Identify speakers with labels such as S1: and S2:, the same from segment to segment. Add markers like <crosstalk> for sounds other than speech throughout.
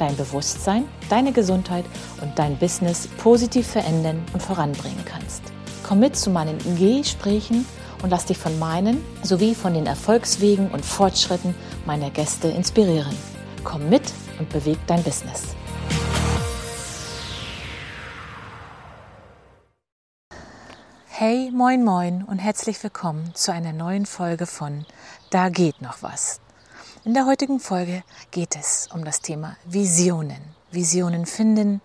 S1: dein Bewusstsein, deine Gesundheit und dein Business positiv verändern und voranbringen kannst. Komm mit zu meinen Gesprächen und lass dich von meinen sowie von den Erfolgswegen und Fortschritten meiner Gäste inspirieren. Komm mit und beweg dein Business. Hey, moin, moin und herzlich willkommen zu einer neuen Folge von Da geht noch was. In der heutigen Folge geht es um das Thema Visionen. Visionen finden,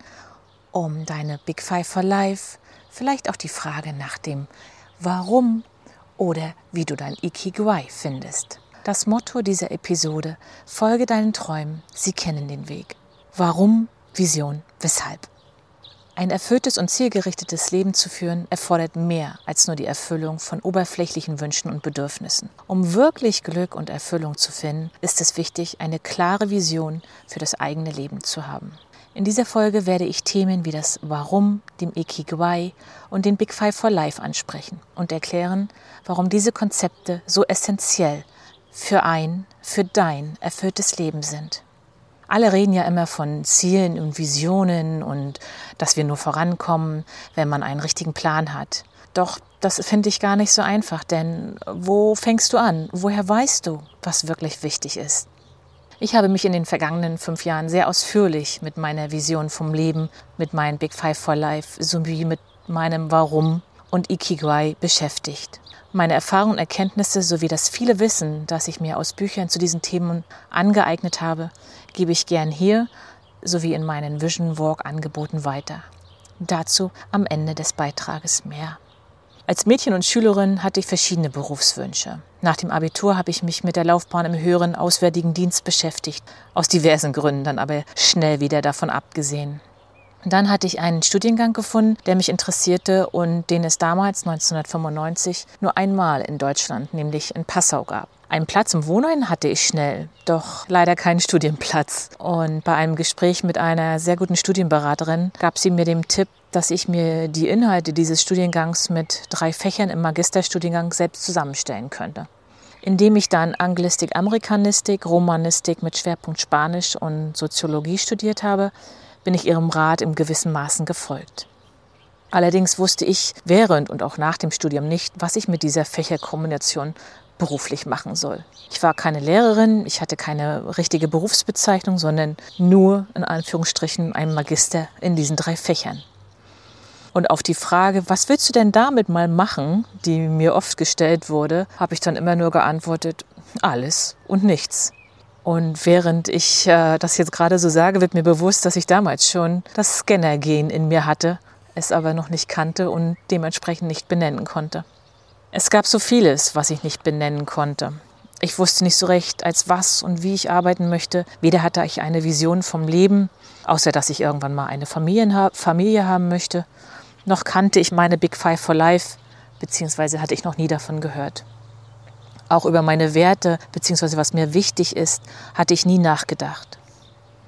S1: um deine Big Five for Life, vielleicht auch die Frage nach dem Warum oder wie du dein Ikigai findest. Das Motto dieser Episode, folge deinen Träumen, sie kennen den Weg. Warum, Vision, weshalb? Ein erfülltes und zielgerichtetes Leben zu führen erfordert mehr als nur die Erfüllung von oberflächlichen Wünschen und Bedürfnissen. Um wirklich Glück und Erfüllung zu finden, ist es wichtig, eine klare Vision für das eigene Leben zu haben. In dieser Folge werde ich Themen wie das Warum, dem Ikigai und den Big Five for Life ansprechen und erklären, warum diese Konzepte so essentiell für ein, für dein erfülltes Leben sind. Alle reden ja immer von Zielen und Visionen und dass wir nur vorankommen, wenn man einen richtigen Plan hat. Doch das finde ich gar nicht so einfach, denn wo fängst du an? Woher weißt du, was wirklich wichtig ist? Ich habe mich in den vergangenen fünf Jahren sehr ausführlich mit meiner Vision vom Leben, mit meinen Big Five for Life sowie mit meinem Warum und Ikigai beschäftigt. Meine Erfahrungen und Erkenntnisse sowie das viele Wissen, das ich mir aus Büchern zu diesen Themen angeeignet habe, gebe ich gern hier sowie in meinen Vision Walk Angeboten weiter. Dazu am Ende des Beitrages mehr. Als Mädchen und Schülerin hatte ich verschiedene Berufswünsche. Nach dem Abitur habe ich mich mit der Laufbahn im höheren Auswärtigen Dienst beschäftigt, aus diversen Gründen dann aber schnell wieder davon abgesehen. Dann hatte ich einen Studiengang gefunden, der mich interessierte und den es damals 1995 nur einmal in Deutschland, nämlich in Passau gab. Einen Platz im Wohnheim hatte ich schnell, doch leider keinen Studienplatz. Und bei einem Gespräch mit einer sehr guten Studienberaterin gab sie mir den Tipp, dass ich mir die Inhalte dieses Studiengangs mit drei Fächern im Magisterstudiengang selbst zusammenstellen könnte. Indem ich dann Anglistik, Amerikanistik, Romanistik mit Schwerpunkt Spanisch und Soziologie studiert habe, bin ich ihrem Rat im gewissen Maßen gefolgt. Allerdings wusste ich während und auch nach dem Studium nicht, was ich mit dieser Fächerkombination beruflich machen soll. Ich war keine Lehrerin, ich hatte keine richtige Berufsbezeichnung, sondern nur in Anführungsstrichen ein Magister in diesen drei Fächern. Und auf die Frage, was willst du denn damit mal machen, die mir oft gestellt wurde, habe ich dann immer nur geantwortet, alles und nichts. Und während ich äh, das jetzt gerade so sage, wird mir bewusst, dass ich damals schon das Scanner-Gen in mir hatte, es aber noch nicht kannte und dementsprechend nicht benennen konnte. Es gab so vieles, was ich nicht benennen konnte. Ich wusste nicht so recht, als was und wie ich arbeiten möchte. Weder hatte ich eine Vision vom Leben, außer dass ich irgendwann mal eine Familie, haben möchte, noch kannte ich meine Big Five for Life, beziehungsweise hatte ich noch nie davon gehört. Auch über meine Werte bzw. was mir wichtig ist, hatte ich nie nachgedacht.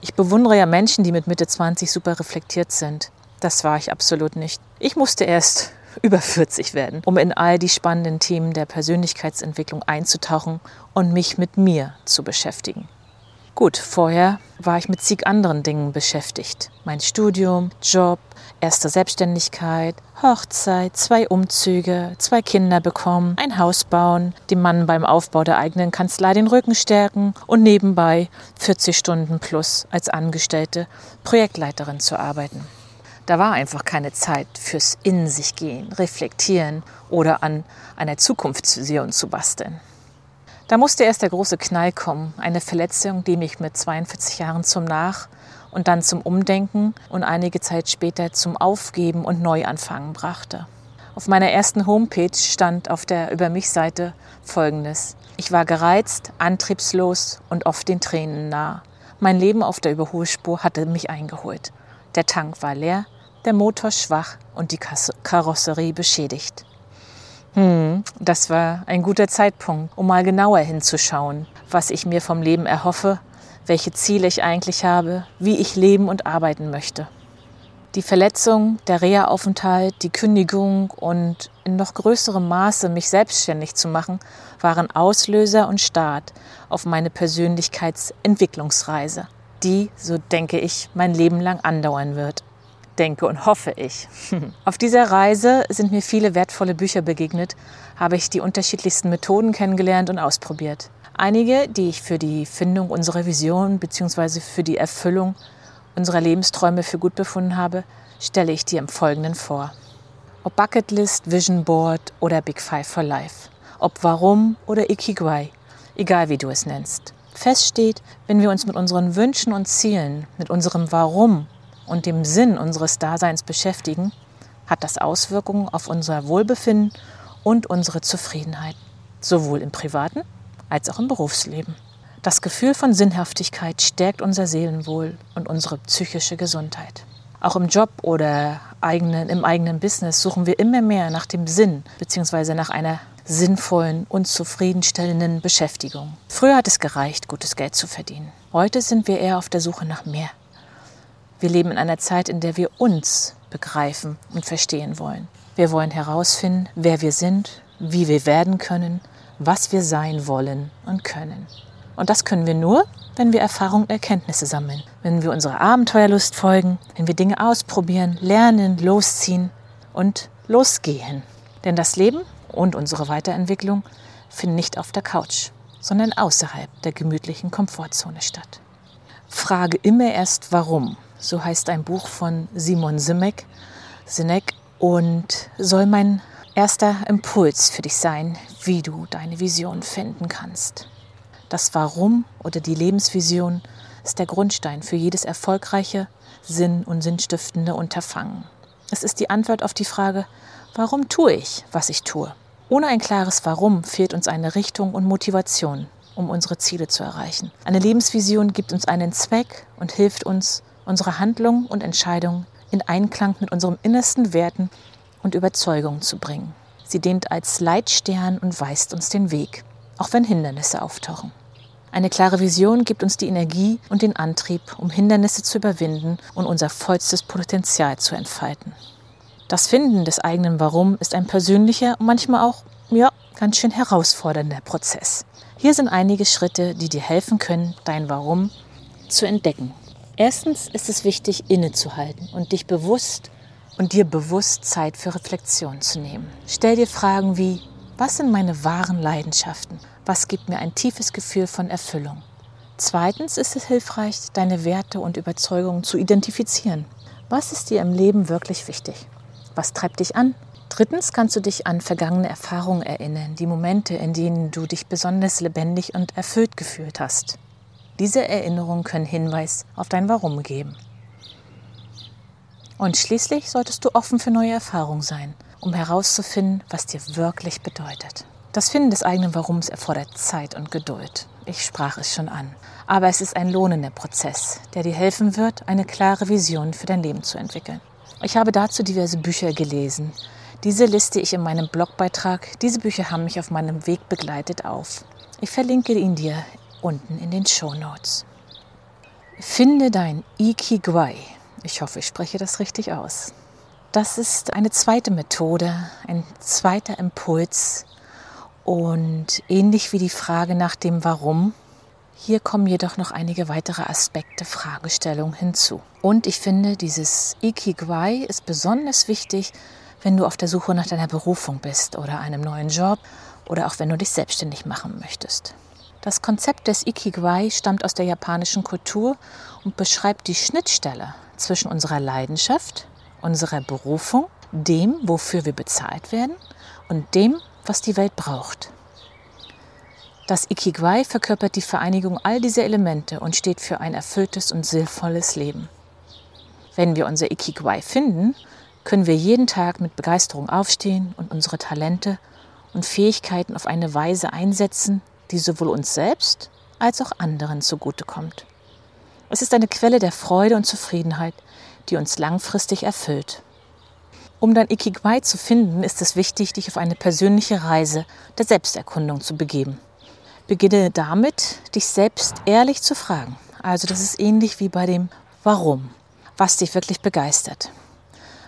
S1: Ich bewundere ja Menschen, die mit Mitte 20 super reflektiert sind. Das war ich absolut nicht. Ich musste erst über 40 werden, um in all die spannenden Themen der Persönlichkeitsentwicklung einzutauchen und mich mit mir zu beschäftigen. Gut, vorher war ich mit zig anderen Dingen beschäftigt. Mein Studium, Job, erste Selbstständigkeit, Hochzeit, zwei Umzüge, zwei Kinder bekommen, ein Haus bauen, dem Mann beim Aufbau der eigenen Kanzlei den Rücken stärken und nebenbei 40 Stunden plus als Angestellte Projektleiterin zu arbeiten. Da war einfach keine Zeit fürs In sich gehen, reflektieren oder an einer Zukunftsvision zu basteln. Da musste erst der große Knall kommen, eine Verletzung, die mich mit 42 Jahren zum Nach- und dann zum Umdenken und einige Zeit später zum Aufgeben und Neuanfangen brachte. Auf meiner ersten Homepage stand auf der Über mich-Seite folgendes. Ich war gereizt, antriebslos und oft den Tränen nah. Mein Leben auf der Überholspur hatte mich eingeholt. Der Tank war leer, der Motor schwach und die Karosserie beschädigt. Hm, das war ein guter Zeitpunkt, um mal genauer hinzuschauen, was ich mir vom Leben erhoffe, welche Ziele ich eigentlich habe, wie ich leben und arbeiten möchte. Die Verletzung, der Reha-Aufenthalt, die Kündigung und in noch größerem Maße mich selbstständig zu machen, waren Auslöser und Start auf meine Persönlichkeitsentwicklungsreise, die, so denke ich, mein Leben lang andauern wird. Denke und hoffe ich. <laughs> auf dieser Reise sind mir viele wertvolle Bücher begegnet, habe ich die unterschiedlichsten Methoden kennengelernt und ausprobiert. Einige, die ich für die Findung unserer Vision bzw. für die Erfüllung unserer Lebensträume für gut befunden habe, stelle ich dir im Folgenden vor. Ob Bucketlist, Vision Board oder Big Five for Life. Ob Warum oder Ikigai, egal wie du es nennst. Fest steht, wenn wir uns mit unseren Wünschen und Zielen, mit unserem Warum und dem Sinn unseres Daseins beschäftigen, hat das Auswirkungen auf unser Wohlbefinden und unsere Zufriedenheit, sowohl im privaten als auch im Berufsleben. Das Gefühl von Sinnhaftigkeit stärkt unser Seelenwohl und unsere psychische Gesundheit. Auch im Job oder eigenen, im eigenen Business suchen wir immer mehr nach dem Sinn bzw. nach einer sinnvollen und zufriedenstellenden Beschäftigung. Früher hat es gereicht, gutes Geld zu verdienen. Heute sind wir eher auf der Suche nach mehr. Wir leben in einer Zeit, in der wir uns begreifen und verstehen wollen. Wir wollen herausfinden, wer wir sind, wie wir werden können, was wir sein wollen und können. Und das können wir nur, wenn wir Erfahrung und Erkenntnisse sammeln, wenn wir unserer Abenteuerlust folgen, wenn wir Dinge ausprobieren, lernen, losziehen und losgehen. Denn das Leben und unsere Weiterentwicklung finden nicht auf der Couch, sondern außerhalb der gemütlichen Komfortzone statt. Frage immer erst warum. So heißt ein Buch von Simon Simek, Sinek und soll mein erster Impuls für dich sein, wie du deine Vision finden kannst. Das Warum oder die Lebensvision ist der Grundstein für jedes erfolgreiche, sinn- und sinnstiftende Unterfangen. Es ist die Antwort auf die Frage, warum tue ich, was ich tue? Ohne ein klares Warum fehlt uns eine Richtung und Motivation, um unsere Ziele zu erreichen. Eine Lebensvision gibt uns einen Zweck und hilft uns, unsere Handlungen und Entscheidungen in Einklang mit unseren innersten Werten und Überzeugungen zu bringen. Sie dient als Leitstern und weist uns den Weg auch wenn Hindernisse auftauchen. Eine klare Vision gibt uns die Energie und den Antrieb, um Hindernisse zu überwinden und unser vollstes Potenzial zu entfalten. Das Finden des eigenen Warum ist ein persönlicher und manchmal auch, ja, ganz schön herausfordernder Prozess. Hier sind einige Schritte, die dir helfen können, dein Warum zu entdecken. Erstens ist es wichtig, innezuhalten und dich bewusst und dir bewusst Zeit für Reflexion zu nehmen. Stell dir Fragen wie, was sind meine wahren Leidenschaften? Was gibt mir ein tiefes Gefühl von Erfüllung? Zweitens ist es hilfreich, deine Werte und Überzeugungen zu identifizieren. Was ist dir im Leben wirklich wichtig? Was treibt dich an? Drittens kannst du dich an vergangene Erfahrungen erinnern, die Momente, in denen du dich besonders lebendig und erfüllt gefühlt hast. Diese Erinnerungen können Hinweis auf dein Warum geben. Und schließlich solltest du offen für neue Erfahrungen sein um herauszufinden, was dir wirklich bedeutet. Das Finden des eigenen Warums erfordert Zeit und Geduld. Ich sprach es schon an. Aber es ist ein lohnender Prozess, der dir helfen wird, eine klare Vision für dein Leben zu entwickeln. Ich habe dazu diverse Bücher gelesen. Diese liste ich in meinem Blogbeitrag. Diese Bücher haben mich auf meinem Weg begleitet auf. Ich verlinke ihn dir unten in den Show Notes. Finde dein Ikigai. Ich hoffe, ich spreche das richtig aus. Das ist eine zweite Methode, ein zweiter Impuls und ähnlich wie die Frage nach dem Warum. Hier kommen jedoch noch einige weitere Aspekte, Fragestellungen hinzu. Und ich finde, dieses Ikigai ist besonders wichtig, wenn du auf der Suche nach deiner Berufung bist oder einem neuen Job oder auch wenn du dich selbstständig machen möchtest. Das Konzept des Ikigai stammt aus der japanischen Kultur und beschreibt die Schnittstelle zwischen unserer Leidenschaft, unserer Berufung, dem, wofür wir bezahlt werden und dem, was die Welt braucht. Das Ikigai verkörpert die Vereinigung all dieser Elemente und steht für ein erfülltes und sinnvolles Leben. Wenn wir unser Ikigai finden, können wir jeden Tag mit Begeisterung aufstehen und unsere Talente und Fähigkeiten auf eine Weise einsetzen, die sowohl uns selbst als auch anderen zugutekommt. Es ist eine Quelle der Freude und Zufriedenheit, die uns langfristig erfüllt. Um dein Ikigai zu finden, ist es wichtig, dich auf eine persönliche Reise der Selbsterkundung zu begeben. Beginne damit, dich selbst ehrlich zu fragen. Also das ist ähnlich wie bei dem Warum, was dich wirklich begeistert.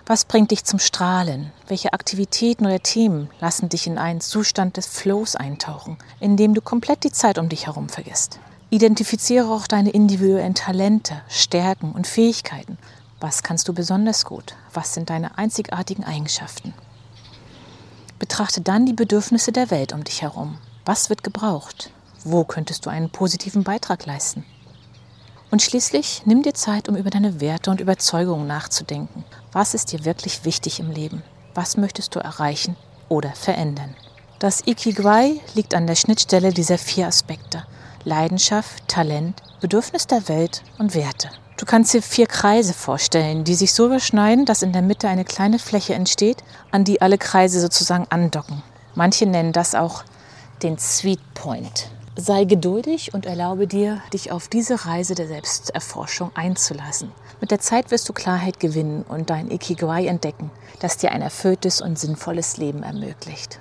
S1: Was bringt dich zum Strahlen? Welche Aktivitäten oder Themen lassen dich in einen Zustand des Flows eintauchen, in dem du komplett die Zeit um dich herum vergisst? Identifiziere auch deine individuellen Talente, Stärken und Fähigkeiten was kannst du besonders gut? Was sind deine einzigartigen Eigenschaften? Betrachte dann die Bedürfnisse der Welt um dich herum. Was wird gebraucht? Wo könntest du einen positiven Beitrag leisten? Und schließlich nimm dir Zeit, um über deine Werte und Überzeugungen nachzudenken. Was ist dir wirklich wichtig im Leben? Was möchtest du erreichen oder verändern? Das Ikigai liegt an der Schnittstelle dieser vier Aspekte. Leidenschaft, Talent, Bedürfnis der Welt und Werte. Du kannst dir vier Kreise vorstellen, die sich so überschneiden, dass in der Mitte eine kleine Fläche entsteht, an die alle Kreise sozusagen andocken. Manche nennen das auch den Sweet Point. Sei geduldig und erlaube dir, dich auf diese Reise der Selbsterforschung einzulassen. Mit der Zeit wirst du Klarheit gewinnen und dein Ikigai entdecken, das dir ein erfülltes und sinnvolles Leben ermöglicht.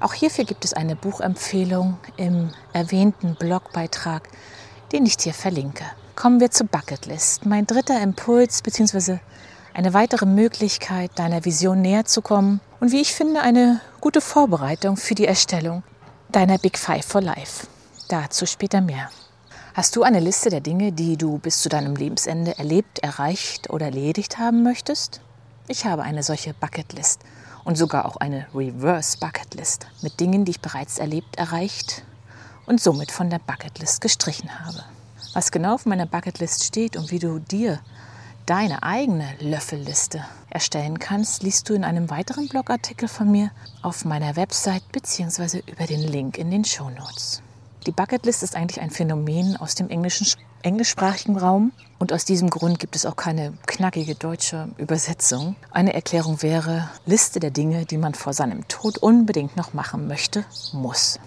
S1: Auch hierfür gibt es eine Buchempfehlung im erwähnten Blogbeitrag, den ich dir verlinke kommen wir zur Bucketlist. Mein dritter Impuls bzw. eine weitere Möglichkeit, deiner Vision näher zu kommen und wie ich finde, eine gute Vorbereitung für die Erstellung deiner Big Five for Life. Dazu später mehr. Hast du eine Liste der Dinge, die du bis zu deinem Lebensende erlebt, erreicht oder erledigt haben möchtest? Ich habe eine solche Bucketlist und sogar auch eine Reverse Bucketlist mit Dingen, die ich bereits erlebt, erreicht und somit von der Bucketlist gestrichen habe. Was genau auf meiner Bucketlist steht und wie du dir deine eigene Löffelliste erstellen kannst, liest du in einem weiteren Blogartikel von mir auf meiner Website bzw. über den Link in den Show Notes. Die Bucketlist ist eigentlich ein Phänomen aus dem englischen, englischsprachigen Raum und aus diesem Grund gibt es auch keine knackige deutsche Übersetzung. Eine Erklärung wäre Liste der Dinge, die man vor seinem Tod unbedingt noch machen möchte, muss.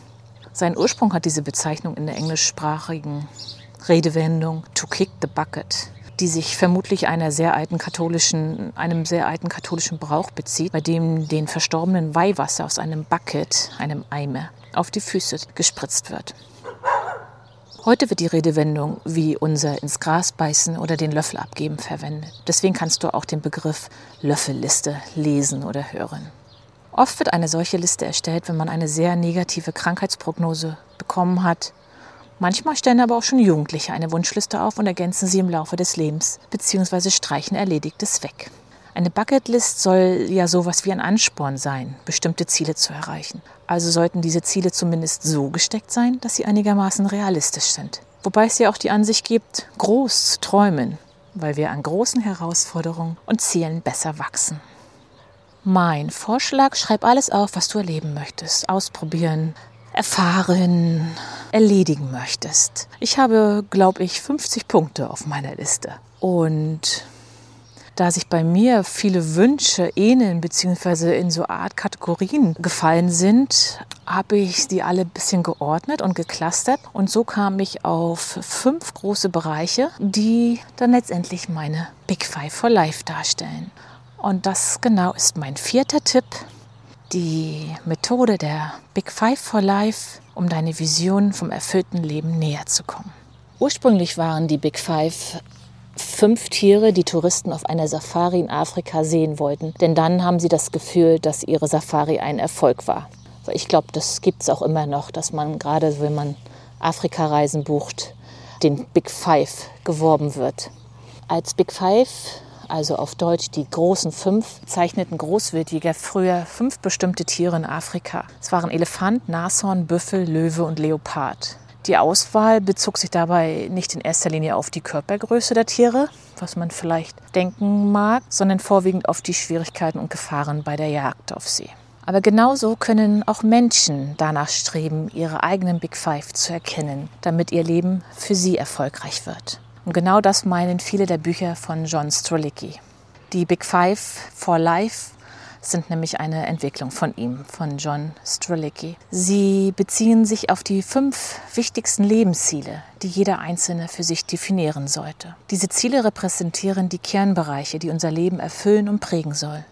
S1: Seinen Ursprung hat diese Bezeichnung in der englischsprachigen Redewendung to kick the bucket, die sich vermutlich einer sehr alten katholischen, einem sehr alten katholischen Brauch bezieht, bei dem den verstorbenen Weihwasser aus einem Bucket, einem Eimer, auf die Füße gespritzt wird. Heute wird die Redewendung wie unser ins Gras beißen oder den Löffel abgeben verwendet. Deswegen kannst du auch den Begriff Löffelliste lesen oder hören. Oft wird eine solche Liste erstellt, wenn man eine sehr negative Krankheitsprognose bekommen hat Manchmal stellen aber auch schon Jugendliche eine Wunschliste auf und ergänzen sie im Laufe des Lebens bzw. streichen Erledigtes weg. Eine Bucketlist soll ja sowas wie ein Ansporn sein, bestimmte Ziele zu erreichen. Also sollten diese Ziele zumindest so gesteckt sein, dass sie einigermaßen realistisch sind. Wobei es ja auch die Ansicht gibt, groß zu träumen, weil wir an großen Herausforderungen und Zielen besser wachsen. Mein Vorschlag, schreib alles auf, was du erleben möchtest, ausprobieren, erfahren, erledigen möchtest. Ich habe, glaube ich, 50 Punkte auf meiner Liste. Und da sich bei mir viele Wünsche ähneln bzw. in so Art Kategorien gefallen sind, habe ich die alle ein bisschen geordnet und geklustert. Und so kam ich auf fünf große Bereiche, die dann letztendlich meine Big Five for Life darstellen. Und das genau ist mein vierter Tipp die Methode der Big Five for Life, um deine Vision vom erfüllten Leben näher zu kommen. Ursprünglich waren die Big Five fünf Tiere, die Touristen auf einer Safari in Afrika sehen wollten. Denn dann haben sie das Gefühl, dass ihre Safari ein Erfolg war. Ich glaube, das gibt es auch immer noch, dass man gerade, wenn man Afrika-Reisen bucht, den Big Five geworben wird. Als Big Five also auf Deutsch die großen fünf, zeichneten Großwildjäger früher fünf bestimmte Tiere in Afrika. Es waren Elefant, Nashorn, Büffel, Löwe und Leopard. Die Auswahl bezog sich dabei nicht in erster Linie auf die Körpergröße der Tiere, was man vielleicht denken mag, sondern vorwiegend auf die Schwierigkeiten und Gefahren bei der Jagd auf sie. Aber genauso können auch Menschen danach streben, ihre eigenen Big Five zu erkennen, damit ihr Leben für sie erfolgreich wird. Und genau das meinen viele der Bücher von John Strolicki. Die Big Five for Life sind nämlich eine Entwicklung von ihm, von John Strelicky. Sie beziehen sich auf die fünf wichtigsten Lebensziele, die jeder Einzelne für sich definieren sollte. Diese Ziele repräsentieren die Kernbereiche, die unser Leben erfüllen und prägen soll.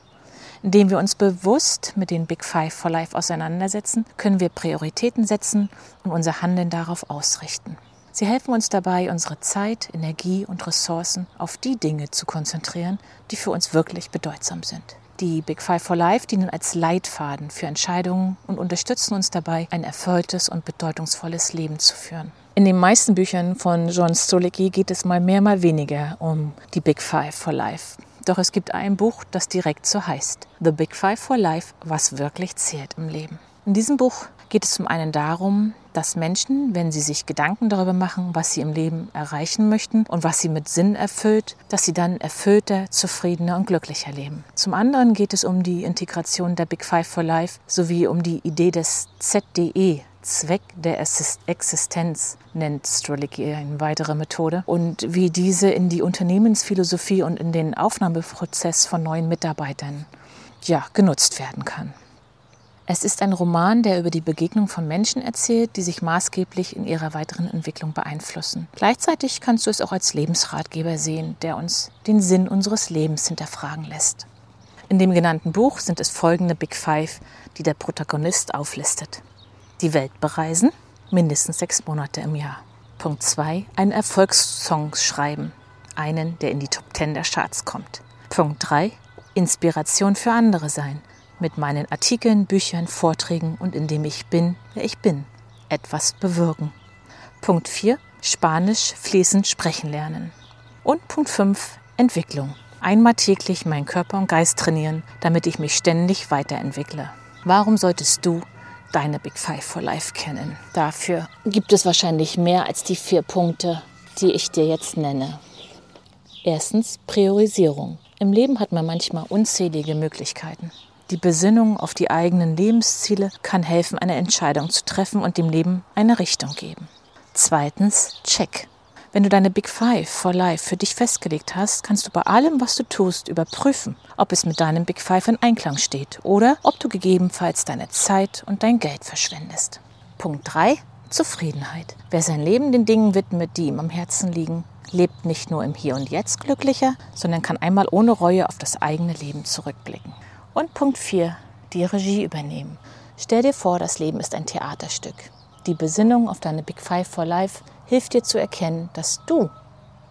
S1: Indem wir uns bewusst mit den Big Five for Life auseinandersetzen, können wir Prioritäten setzen und unser Handeln darauf ausrichten. Sie helfen uns dabei, unsere Zeit, Energie und Ressourcen auf die Dinge zu konzentrieren, die für uns wirklich bedeutsam sind. Die Big Five for Life dienen als Leitfaden für Entscheidungen und unterstützen uns dabei, ein erfülltes und bedeutungsvolles Leben zu führen. In den meisten Büchern von John Stolicki geht es mal mehr, mal weniger um die Big Five for Life. Doch es gibt ein Buch, das direkt so heißt. The Big Five for Life, was wirklich zählt im Leben. In diesem Buch geht es zum einen darum, dass Menschen, wenn sie sich Gedanken darüber machen, was sie im Leben erreichen möchten und was sie mit Sinn erfüllt, dass sie dann erfüllter, zufriedener und glücklicher leben. Zum anderen geht es um die Integration der Big Five for Life sowie um die Idee des ZDE, Zweck der Existenz nennt Strelicky eine weitere Methode und wie diese in die Unternehmensphilosophie und in den Aufnahmeprozess von neuen Mitarbeitern ja, genutzt werden kann. Es ist ein Roman, der über die Begegnung von Menschen erzählt, die sich maßgeblich in ihrer weiteren Entwicklung beeinflussen. Gleichzeitig kannst du es auch als Lebensratgeber sehen, der uns den Sinn unseres Lebens hinterfragen lässt. In dem genannten Buch sind es folgende Big Five, die der Protagonist auflistet die Welt bereisen, mindestens sechs Monate im Jahr. Punkt 2. Einen Erfolgssong schreiben, einen, der in die Top 10 der Charts kommt. Punkt 3. Inspiration für andere sein, mit meinen Artikeln, Büchern, Vorträgen und indem ich bin, wer ich bin, etwas bewirken. Punkt 4. Spanisch fließend sprechen lernen. Und Punkt 5. Entwicklung. Einmal täglich meinen Körper und Geist trainieren, damit ich mich ständig weiterentwickle. Warum solltest du deine Big Five for Life kennen. Dafür gibt es wahrscheinlich mehr als die vier Punkte, die ich dir jetzt nenne. Erstens Priorisierung. Im Leben hat man manchmal unzählige Möglichkeiten. Die Besinnung auf die eigenen Lebensziele kann helfen, eine Entscheidung zu treffen und dem Leben eine Richtung geben. Zweitens Check. Wenn du deine Big Five for Life für dich festgelegt hast, kannst du bei allem, was du tust, überprüfen, ob es mit deinem Big Five in Einklang steht oder ob du gegebenenfalls deine Zeit und dein Geld verschwendest. Punkt 3. Zufriedenheit. Wer sein Leben den Dingen widmet, die ihm am Herzen liegen, lebt nicht nur im Hier und Jetzt glücklicher, sondern kann einmal ohne Reue auf das eigene Leben zurückblicken. Und Punkt 4. Die Regie übernehmen. Stell dir vor, das Leben ist ein Theaterstück. Die Besinnung auf deine Big Five for Life hilft dir zu erkennen, dass du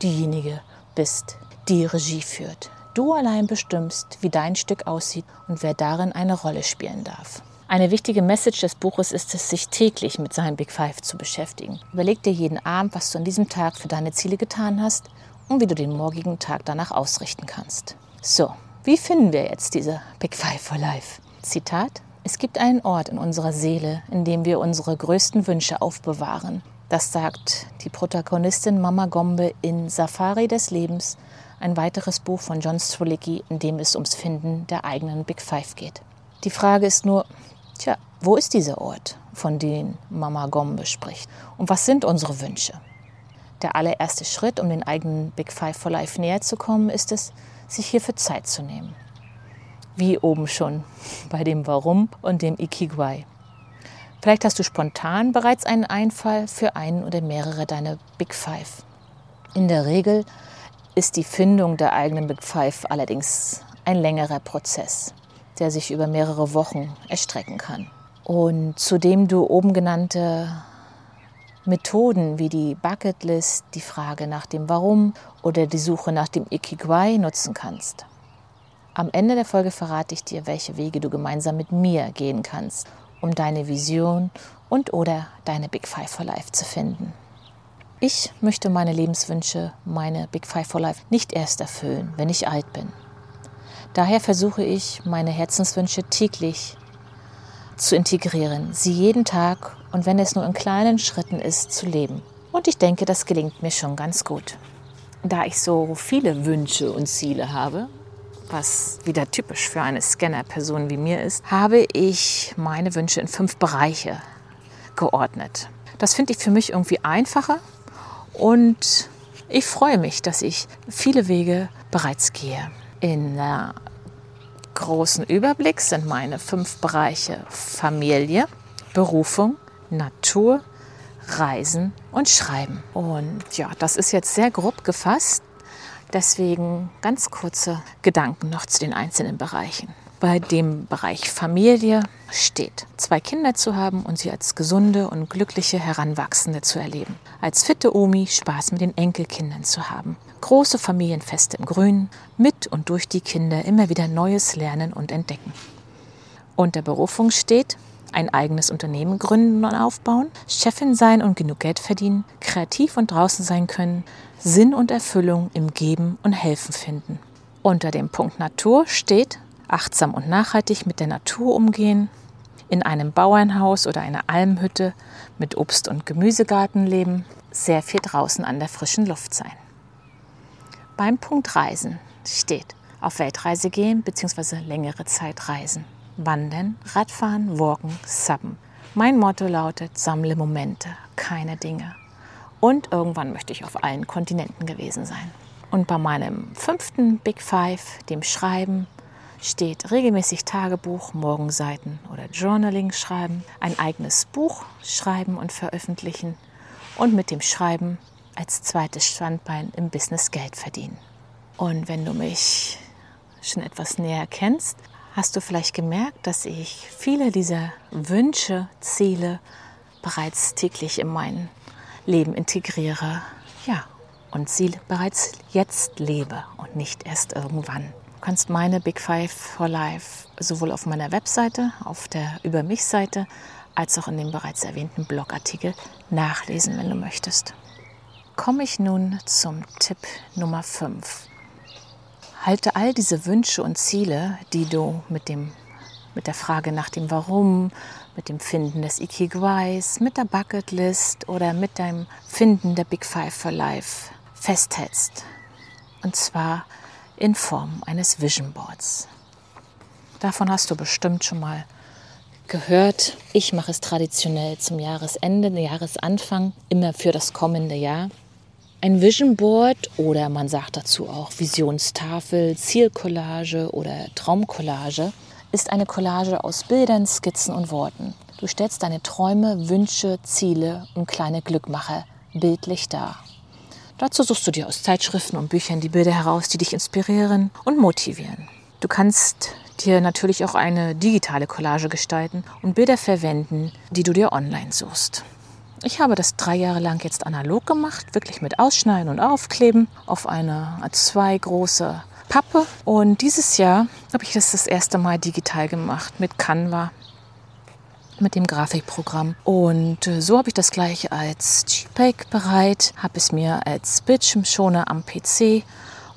S1: diejenige bist, die Regie führt. Du allein bestimmst, wie dein Stück aussieht und wer darin eine Rolle spielen darf. Eine wichtige Message des Buches ist es, sich täglich mit seinen Big Five zu beschäftigen. Überleg dir jeden Abend, was du an diesem Tag für deine Ziele getan hast und wie du den morgigen Tag danach ausrichten kannst. So, wie finden wir jetzt diese Big Five for Life? Zitat: Es gibt einen Ort in unserer Seele, in dem wir unsere größten Wünsche aufbewahren das sagt die Protagonistin Mama Gombe in Safari des Lebens, ein weiteres Buch von John Strzelecki, in dem es ums Finden der eigenen Big Five geht. Die Frage ist nur, tja, wo ist dieser Ort, von dem Mama Gombe spricht? Und was sind unsere Wünsche? Der allererste Schritt, um den eigenen Big Five for Life näher zu kommen, ist es, sich hierfür Zeit zu nehmen. Wie oben schon bei dem Warum und dem Ikigai. Vielleicht hast du spontan bereits einen Einfall für einen oder mehrere deiner Big Five. In der Regel ist die Findung der eigenen Big Five allerdings ein längerer Prozess, der sich über mehrere Wochen erstrecken kann. Und zudem du oben genannte Methoden wie die Bucket List, die Frage nach dem Warum oder die Suche nach dem Ikigai nutzen kannst. Am Ende der Folge verrate ich dir, welche Wege du gemeinsam mit mir gehen kannst, um deine Vision und oder deine Big Five for Life zu finden. Ich möchte meine Lebenswünsche, meine Big Five for Life nicht erst erfüllen, wenn ich alt bin. Daher versuche ich, meine Herzenswünsche täglich zu integrieren, sie jeden Tag und wenn es nur in kleinen Schritten ist, zu leben. Und ich denke, das gelingt mir schon ganz gut. Da ich so viele Wünsche und Ziele habe, was wieder typisch für eine Scanner-Person wie mir ist, habe ich meine Wünsche in fünf Bereiche geordnet. Das finde ich für mich irgendwie einfacher und ich freue mich, dass ich viele Wege bereits gehe. In der großen Überblick sind meine fünf Bereiche Familie, Berufung, Natur, Reisen und Schreiben. Und ja, das ist jetzt sehr grob gefasst. Deswegen ganz kurze Gedanken noch zu den einzelnen Bereichen. Bei dem Bereich Familie steht, zwei Kinder zu haben und sie als gesunde und glückliche Heranwachsende zu erleben. Als fitte Omi Spaß mit den Enkelkindern zu haben. Große Familienfeste im Grünen, mit und durch die Kinder immer wieder Neues lernen und entdecken. Unter Berufung steht, ein eigenes Unternehmen gründen und aufbauen, Chefin sein und genug Geld verdienen, kreativ und draußen sein können, Sinn und Erfüllung im Geben und Helfen finden. Unter dem Punkt Natur steht achtsam und nachhaltig mit der Natur umgehen, in einem Bauernhaus oder einer Almhütte mit Obst- und Gemüsegarten leben, sehr viel draußen an der frischen Luft sein. Beim Punkt Reisen steht auf Weltreise gehen bzw. längere Zeit reisen. Wandern, Radfahren, Walken, Subben. Mein Motto lautet, sammle Momente, keine Dinge. Und irgendwann möchte ich auf allen Kontinenten gewesen sein. Und bei meinem fünften Big Five, dem Schreiben, steht regelmäßig Tagebuch, Morgenseiten oder Journaling schreiben, ein eigenes Buch schreiben und veröffentlichen und mit dem Schreiben als zweites Standbein im Business Geld verdienen. Und wenn du mich schon etwas näher kennst, hast du vielleicht gemerkt, dass ich viele dieser Wünsche, Ziele bereits täglich in mein Leben integriere. Ja, und sie bereits jetzt lebe und nicht erst irgendwann. Kannst meine Big Five for Life sowohl auf meiner Webseite, auf der Über mich Seite, als auch in dem bereits erwähnten Blogartikel nachlesen, wenn du möchtest. Komme ich nun zum Tipp Nummer 5. Halte all diese Wünsche und Ziele, die du mit, dem, mit der Frage nach dem Warum, mit dem Finden des Ikigwais, mit der Bucketlist oder mit deinem Finden der Big Five for Life festhältst. Und zwar in Form eines Vision Boards. Davon hast du bestimmt schon mal gehört. Ich mache es traditionell zum Jahresende, Jahresanfang, immer für das kommende Jahr. Ein Vision Board oder man sagt dazu auch Visionstafel, Zielcollage oder Traumcollage ist eine Collage aus Bildern, Skizzen und Worten. Du stellst deine Träume, Wünsche, Ziele und kleine Glückmacher bildlich dar. Dazu suchst du dir aus Zeitschriften und Büchern die Bilder heraus, die dich inspirieren und motivieren. Du kannst dir natürlich auch eine digitale Collage gestalten und Bilder verwenden, die du dir online suchst. Ich habe das drei Jahre lang jetzt analog gemacht, wirklich mit Ausschneiden und Aufkleben auf eine A2 große Pappe. Und dieses Jahr habe ich das das erste Mal digital gemacht mit Canva, mit dem Grafikprogramm. Und äh, so habe ich das gleich als JPEG bereit, habe es mir als Bildschirmschoner am PC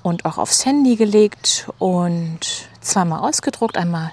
S1: und auch aufs Handy gelegt und zweimal ausgedruckt, einmal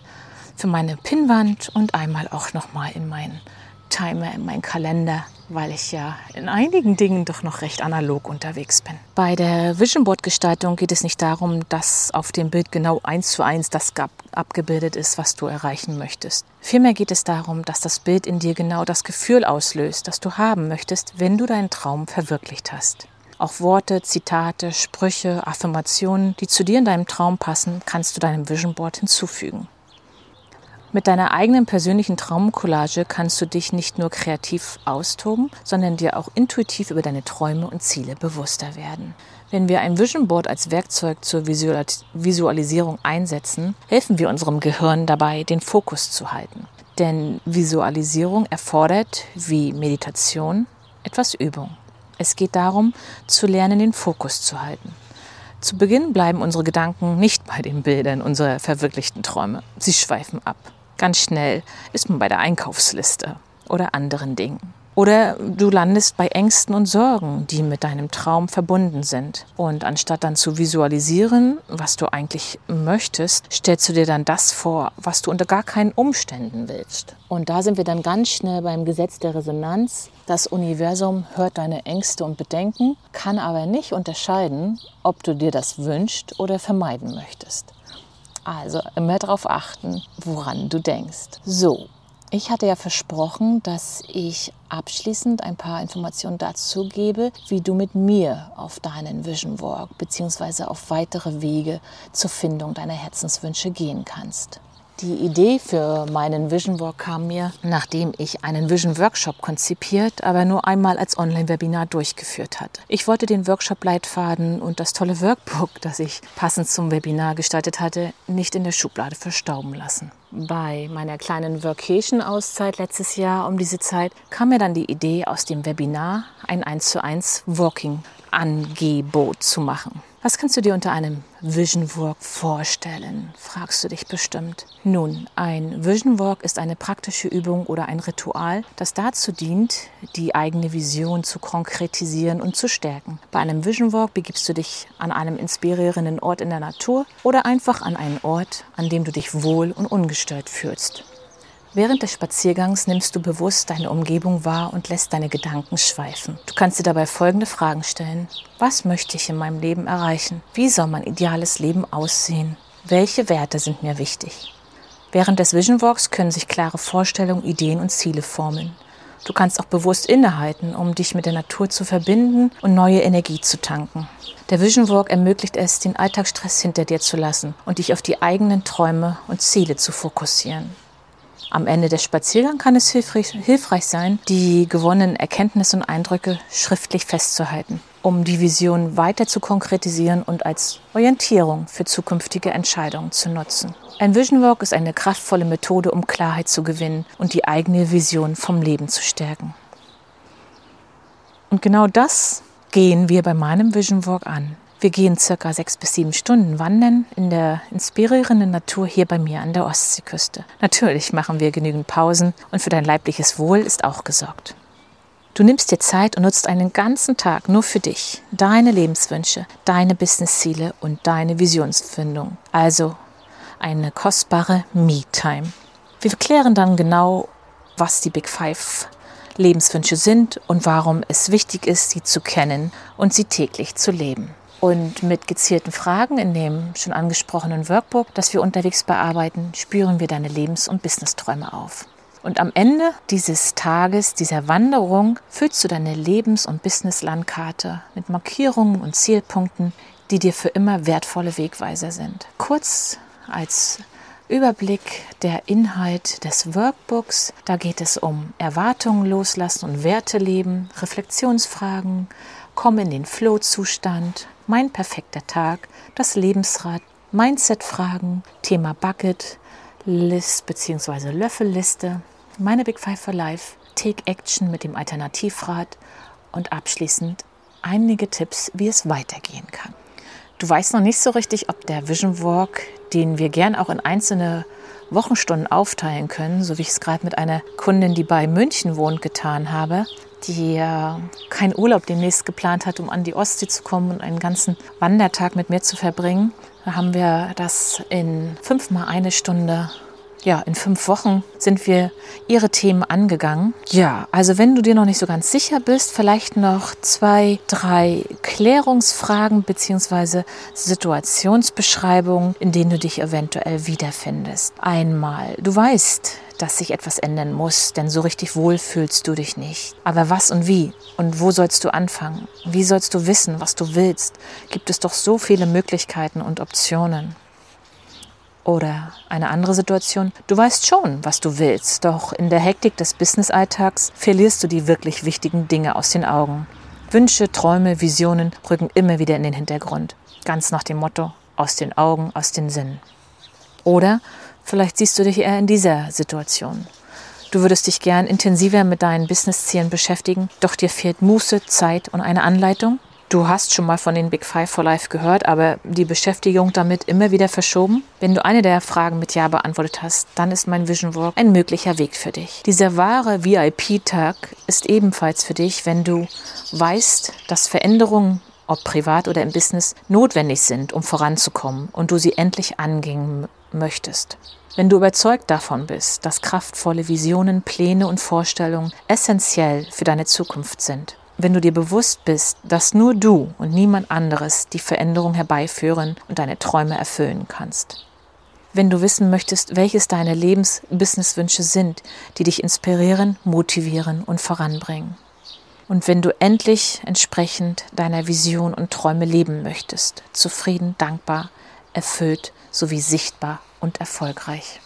S1: für meine Pinnwand und einmal auch nochmal in meinen Timer, in meinen Kalender weil ich ja in einigen Dingen doch noch recht analog unterwegs bin. Bei der Vision Board Gestaltung geht es nicht darum, dass auf dem Bild genau eins zu eins das abgebildet ist, was du erreichen möchtest. Vielmehr geht es darum, dass das Bild in dir genau das Gefühl auslöst, das du haben möchtest, wenn du deinen Traum verwirklicht hast. Auch Worte, Zitate, Sprüche, Affirmationen, die zu dir in deinem Traum passen, kannst du deinem Vision Board hinzufügen. Mit deiner eigenen persönlichen Traumcollage kannst du dich nicht nur kreativ austoben, sondern dir auch intuitiv über deine Träume und Ziele bewusster werden. Wenn wir ein Vision Board als Werkzeug zur Visualisierung einsetzen, helfen wir unserem Gehirn dabei, den Fokus zu halten. Denn Visualisierung erfordert, wie Meditation, etwas Übung. Es geht darum, zu lernen, den Fokus zu halten. Zu Beginn bleiben unsere Gedanken nicht bei den Bildern unserer verwirklichten Träume. Sie schweifen ab. Ganz schnell ist man bei der Einkaufsliste oder anderen Dingen. Oder du landest bei Ängsten und Sorgen, die mit deinem Traum verbunden sind. Und anstatt dann zu visualisieren, was du eigentlich möchtest, stellst du dir dann das vor, was du unter gar keinen Umständen willst. Und da sind wir dann ganz schnell beim Gesetz der Resonanz. Das Universum hört deine Ängste und Bedenken, kann aber nicht unterscheiden, ob du dir das wünschst oder vermeiden möchtest. Also immer darauf achten, woran du denkst. So, Ich hatte ja versprochen, dass ich abschließend ein paar Informationen dazu gebe, wie du mit mir auf deinen Vision Walk bzw. auf weitere Wege zur Findung deiner Herzenswünsche gehen kannst. Die Idee für meinen Vision Walk kam mir, nachdem ich einen Vision Workshop konzipiert, aber nur einmal als Online-Webinar durchgeführt hatte. Ich wollte den Workshop-Leitfaden und das tolle Workbook, das ich passend zum Webinar gestaltet hatte, nicht in der Schublade verstauben lassen. Bei meiner kleinen Workation-Auszeit letztes Jahr um diese Zeit kam mir dann die Idee, aus dem Webinar ein 1 zu 1 Walking-Angebot zu machen. Was kannst du dir unter einem Vision Walk vorstellen? Fragst du dich bestimmt. Nun, ein Vision Walk ist eine praktische Übung oder ein Ritual, das dazu dient, die eigene Vision zu konkretisieren und zu stärken. Bei einem Vision Walk begibst du dich an einem inspirierenden Ort in der Natur oder einfach an einen Ort, an dem du dich wohl und ungestört fühlst. Während des Spaziergangs nimmst du bewusst deine Umgebung wahr und lässt deine Gedanken schweifen. Du kannst dir dabei folgende Fragen stellen. Was möchte ich in meinem Leben erreichen? Wie soll mein ideales Leben aussehen? Welche Werte sind mir wichtig? Während des Vision Walks können sich klare Vorstellungen, Ideen und Ziele formen. Du kannst auch bewusst innehalten, um dich mit der Natur zu verbinden und neue Energie zu tanken. Der Vision Walk ermöglicht es, den Alltagsstress hinter dir zu lassen und dich auf die eigenen Träume und Ziele zu fokussieren. Am Ende des Spaziergangs kann es hilfreich, hilfreich sein, die gewonnenen Erkenntnisse und Eindrücke schriftlich festzuhalten, um die Vision weiter zu konkretisieren und als Orientierung für zukünftige Entscheidungen zu nutzen. Ein Vision Walk ist eine kraftvolle Methode, um Klarheit zu gewinnen und die eigene Vision vom Leben zu stärken. Und genau das gehen wir bei meinem Vision Walk an. Wir gehen circa sechs bis sieben Stunden wandern in der inspirierenden Natur hier bei mir an der Ostseeküste. Natürlich machen wir genügend Pausen und für dein leibliches Wohl ist auch gesorgt. Du nimmst dir Zeit und nutzt einen ganzen Tag nur für dich, deine Lebenswünsche, deine Businessziele und deine Visionsfindung. Also eine kostbare Me-Time. Wir klären dann genau, was die Big Five Lebenswünsche sind und warum es wichtig ist, sie zu kennen und sie täglich zu leben. Und mit gezielten Fragen in dem schon angesprochenen Workbook, das wir unterwegs bearbeiten, spüren wir deine Lebens- und Businessträume auf. Und am Ende dieses Tages, dieser Wanderung, füllst du deine Lebens- und Businesslandkarte mit Markierungen und Zielpunkten, die dir für immer wertvolle Wegweiser sind. Kurz als Überblick der Inhalt des Workbooks. Da geht es um Erwartungen loslassen und Werte leben, Reflexionsfragen, Komm in den Flow-Zustand, mein perfekter Tag, das Lebensrad, Mindset-Fragen, Thema Bucket, List bzw. Löffelliste, meine Big Five for Life, Take Action mit dem Alternativrad und abschließend einige Tipps, wie es weitergehen kann. Du weißt noch nicht so richtig, ob der Vision Walk, den wir gern auch in einzelne Wochenstunden aufteilen können, so wie ich es gerade mit einer Kundin, die bei München wohnt, getan habe, die äh, keinen Urlaub demnächst geplant hat, um an die Ostsee zu kommen und einen ganzen Wandertag mit mir zu verbringen. Da haben wir das in fünfmal eine Stunde ja, in fünf Wochen sind wir ihre Themen angegangen. Ja, also wenn du dir noch nicht so ganz sicher bist, vielleicht noch zwei, drei Klärungsfragen bzw. Situationsbeschreibungen, in denen du dich eventuell wiederfindest. Einmal, du weißt, dass sich etwas ändern muss, denn so richtig wohl fühlst du dich nicht. Aber was und wie? Und wo sollst du anfangen? Wie sollst du wissen, was du willst? Gibt es doch so viele Möglichkeiten und Optionen. Oder eine andere Situation, du weißt schon, was du willst, doch in der Hektik des Business-Alltags verlierst du die wirklich wichtigen Dinge aus den Augen. Wünsche, Träume, Visionen rücken immer wieder in den Hintergrund. Ganz nach dem Motto, aus den Augen, aus den Sinnen. Oder Vielleicht siehst du dich eher in dieser Situation. Du würdest dich gern intensiver mit deinen Business-Zielen beschäftigen, doch dir fehlt Muße, Zeit und eine Anleitung. Du hast schon mal von den Big Five for Life gehört, aber die Beschäftigung damit immer wieder verschoben? Wenn du eine der Fragen mit Ja beantwortet hast, dann ist mein Vision Walk ein möglicher Weg für dich. Dieser wahre VIP-Tag ist ebenfalls für dich, wenn du weißt, dass Veränderungen ob privat oder im Business, notwendig sind, um voranzukommen und du sie endlich angehen möchtest. Wenn du überzeugt davon bist, dass kraftvolle Visionen, Pläne und Vorstellungen essentiell für deine Zukunft sind, wenn du dir bewusst bist, dass nur du und niemand anderes die Veränderung herbeiführen und deine Träume erfüllen kannst. wenn du wissen möchtest, welches deine Lebens-Business-Wünsche sind, die dich inspirieren, motivieren und voranbringen. Und wenn du endlich entsprechend deiner Vision und Träume leben möchtest, zufrieden, dankbar, erfüllt sowie sichtbar und erfolgreich.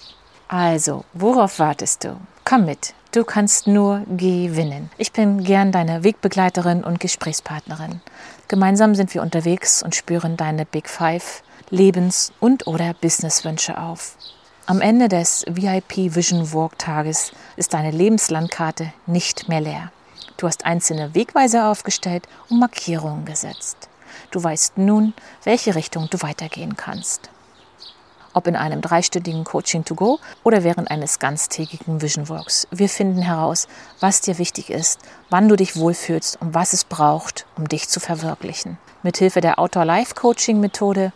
S1: Also, worauf wartest du? Komm mit, du kannst nur gewinnen. Ich bin gern deine Wegbegleiterin und Gesprächspartnerin. Gemeinsam sind wir unterwegs und spüren deine Big Five Lebens- und oder Businesswünsche auf. Am Ende des VIP Vision Walk Tages ist deine Lebenslandkarte nicht mehr leer. Du hast einzelne Wegweiser aufgestellt und Markierungen gesetzt. Du weißt nun, welche Richtung du weitergehen kannst. Ob in einem dreistündigen Coaching to go oder während eines ganztägigen Vision Walks. Wir finden heraus, was dir wichtig ist, wann du dich wohlfühlst und was es braucht, um dich zu verwirklichen. Mithilfe der Outdoor Life Coaching Methode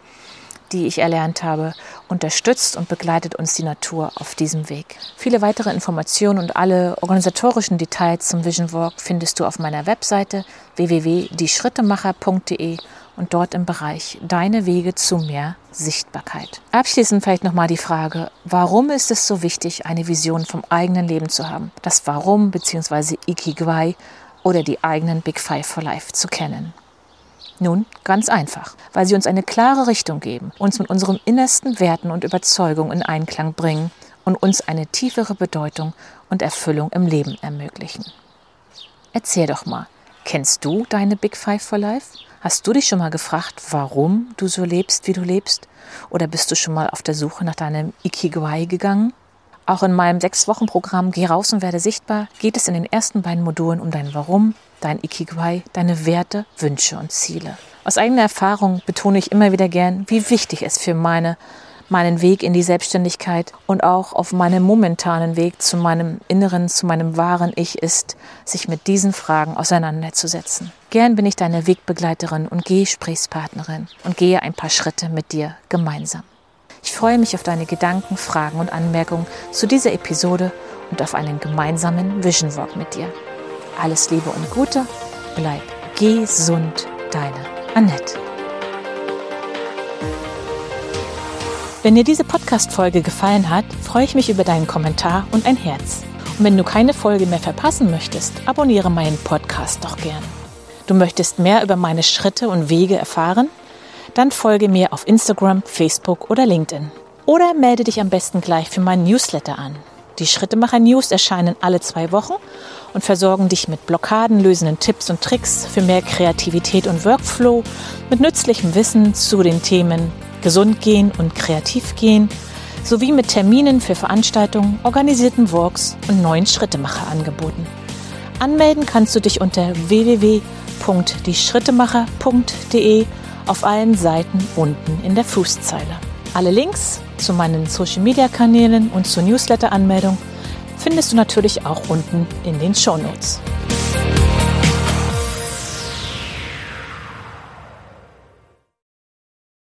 S1: die ich erlernt habe, unterstützt und begleitet uns die Natur auf diesem Weg. Viele weitere Informationen und alle organisatorischen Details zum Vision Walk findest du auf meiner Webseite www.dieschrittemacher.de und dort im Bereich Deine Wege zu mehr Sichtbarkeit. Abschließend vielleicht nochmal die Frage, warum ist es so wichtig, eine Vision vom eigenen Leben zu haben? Das Warum bzw. Ikigai oder die eigenen Big Five for Life zu kennen. Nun, ganz einfach, weil sie uns eine klare Richtung geben, uns mit unseren innersten Werten und Überzeugungen in Einklang bringen und uns eine tiefere Bedeutung und Erfüllung im Leben ermöglichen. Erzähl doch mal, kennst du deine Big Five for Life? Hast du dich schon mal gefragt, warum du so lebst, wie du lebst? Oder bist du schon mal auf der Suche nach deinem Ikigai gegangen? Auch in meinem Sechs-Wochen-Programm Geh raus und werde sichtbar geht es in den ersten beiden Modulen um dein Warum, dein Ikigai, deine Werte, Wünsche und Ziele. Aus eigener Erfahrung betone ich immer wieder gern, wie wichtig es für meine, meinen Weg in die Selbstständigkeit und auch auf meinem momentanen Weg zu meinem inneren, zu meinem wahren Ich ist, sich mit diesen Fragen auseinanderzusetzen. Gern bin ich deine Wegbegleiterin und Gesprächspartnerin und gehe ein paar Schritte mit dir gemeinsam. Ich freue mich auf deine Gedanken, Fragen und Anmerkungen zu dieser Episode und auf einen gemeinsamen Vision Walk mit dir. Alles Liebe und Gute, bleib gesund, deine Annette. Wenn dir diese Podcast-Folge gefallen hat, freue ich mich über deinen Kommentar und ein Herz. Und wenn du keine Folge mehr verpassen möchtest, abonniere meinen Podcast doch gern. Du möchtest mehr über meine Schritte und Wege erfahren? Dann folge mir auf Instagram, Facebook oder LinkedIn. Oder melde dich am besten gleich für meinen Newsletter an. Die Schrittemacher News erscheinen alle zwei Wochen und versorgen dich mit blockadenlösenden Tipps und Tricks für mehr Kreativität und Workflow, mit nützlichem Wissen zu den Themen Gesund gehen und kreativ gehen, sowie mit Terminen für Veranstaltungen, organisierten Walks und neuen Schrittemacher-Angeboten. Anmelden kannst du dich unter www.dieschrittemacher.de auf allen Seiten unten in der Fußzeile. Alle Links zu meinen Social-Media-Kanälen und zur Newsletter-Anmeldung findest du natürlich auch unten in den Show Notes.